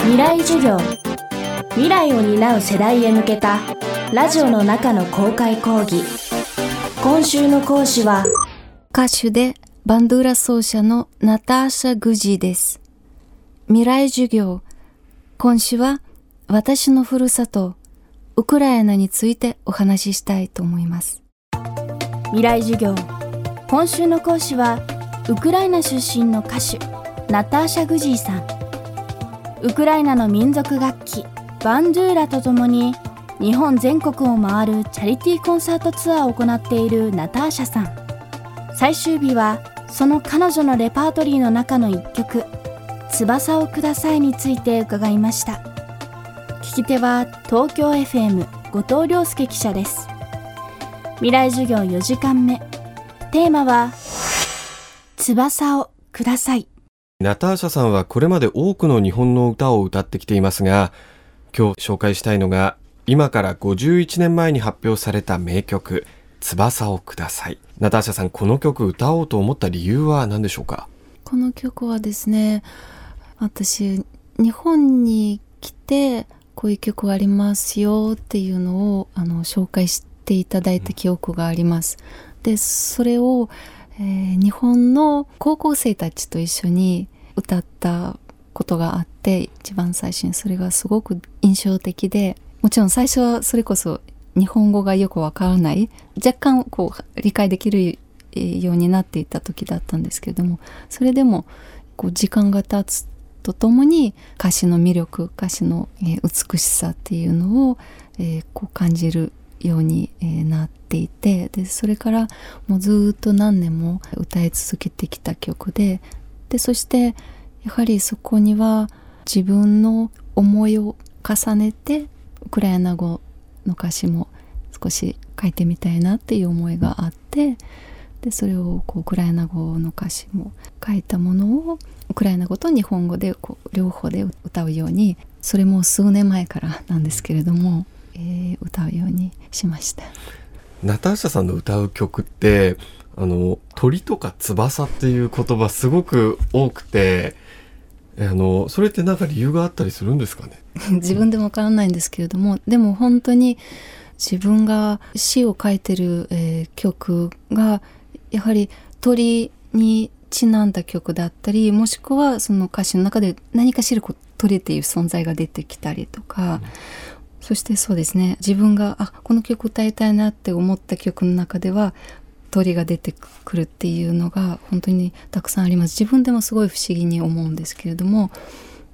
未来授業。未来を担う世代へ向けたラジオの中の公開講義。今週の講師は歌手でバンドゥーラ奏者のナターシャ・グジーです。未来授業。今週は私のふるさとウクライナについてお話ししたいと思います。未来授業。今週の講師はウクライナ出身の歌手ナターシャ・グジーさんウクライナの民族楽器バンドゥーラとともに日本全国を回るチャリティーコンサートツアーを行っているナターシャさん。最終日はその彼女のレパートリーの中の一曲「翼をください」について伺いました。聞き手は東京 FM 後藤亮介記者です。未来授業4時間目。テーマは翼をください。ナターシャさんはこれまで多くの日本の歌を歌ってきていますが今日紹介したいのが今から51年前に発表された名曲翼をくださいナターシャさんこの曲歌おうと思った理由は何でしょうか？この曲はですね私日本に来てこういう曲がありますよっていうのをあの紹介していただいた記憶があります。でそれを、えー、日本の高校生たちと一緒に歌ったことがあって一番最初にそれがすごく印象的でもちろん最初はそれこそ日本語がよくわからない。若干こう理解できるようになっていた時だったんですけれどもそれでもこう時間が経つとともに歌詞の魅力歌詞の、美しさっていうのを、えー、こう感じるように、えー、なっていてでそれからもうずっと何年も歌い続けてきた曲ででそしてやはりそこには自分の思いを重ねてウクライナ語の歌詞も少し書いてみたいなっていう思いがあってでそれをこうウクライナ語の歌詞も書いたものをウクライナ語と日本語でこう両方で歌うようにそれも数年前からなんですけれども、えー、歌うようにしました。ナターシャさんの歌う曲ってあの鳥とか翼っていう言葉すごく多くてあのそれって何か理由があったりするんですかね？自分でもわからないんですけれどもでも本当に自分が詩を書いてる、えー、曲がやはり鳥にちなんだ曲だったりもしくはその歌詞の中で何かしら鳥っていう存在が出てきたりとか、うん、そしてそうですね。自分があこの曲歌いたいなって思った曲の中では鳥が出てくるっていうのが本当にたくさんあります。自分でもすごい不思議に思うんですけれども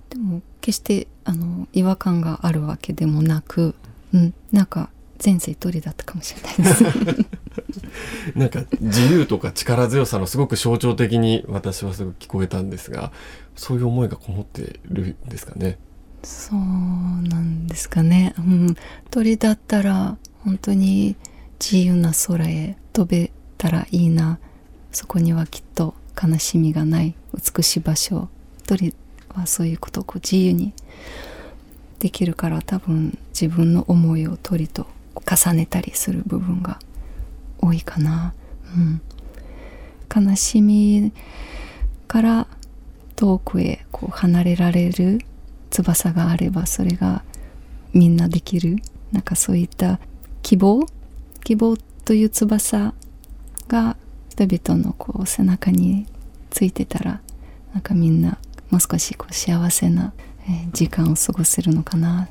でも決してあの違和感があるわけでもなく、うん、なんか前世鳥だったかもしれないです。なんか自由とか力強さのすごく象徴的に私はすごく聞こえたんですがそういう思いがこもってるんですかね。そうなんですかね、うん、鳥だったら本当に自由な空へ飛べたらいいな。そこにはきっと悲しみがない美しい場所鳥はそういうことをこう自由にできるから多分自分の思いを鳥と重ねたりする部分が多いかな、うん、悲しみから遠くへこう離れられる翼があればそれがみんなできる。なんかそういった希望希望という翼が人々のこう背中についてたらなんかみんなもう少しこう幸せな時間を過ごせるのかな。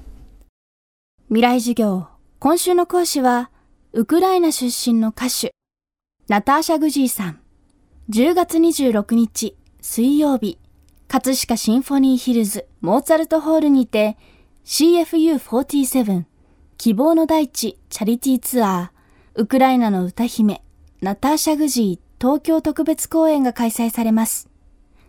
未来授業今週の講師はウクライナ出身の歌手、ナターシャ・グジーさん。10月26日、水曜日、葛飾シンフォニーヒルズ、モーツァルトホールにて、CFU47、希望の大地チャリティーツアー、ウクライナの歌姫、ナターシャ・グジー東京特別公演が開催されます。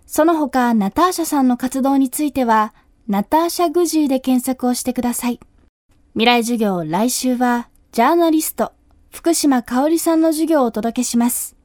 その他、ナターシャさんの活動については、ナターシャ・グジーで検索をしてください。未来授業来週は、ジャーナリスト、福島香織さんの授業をお届けします。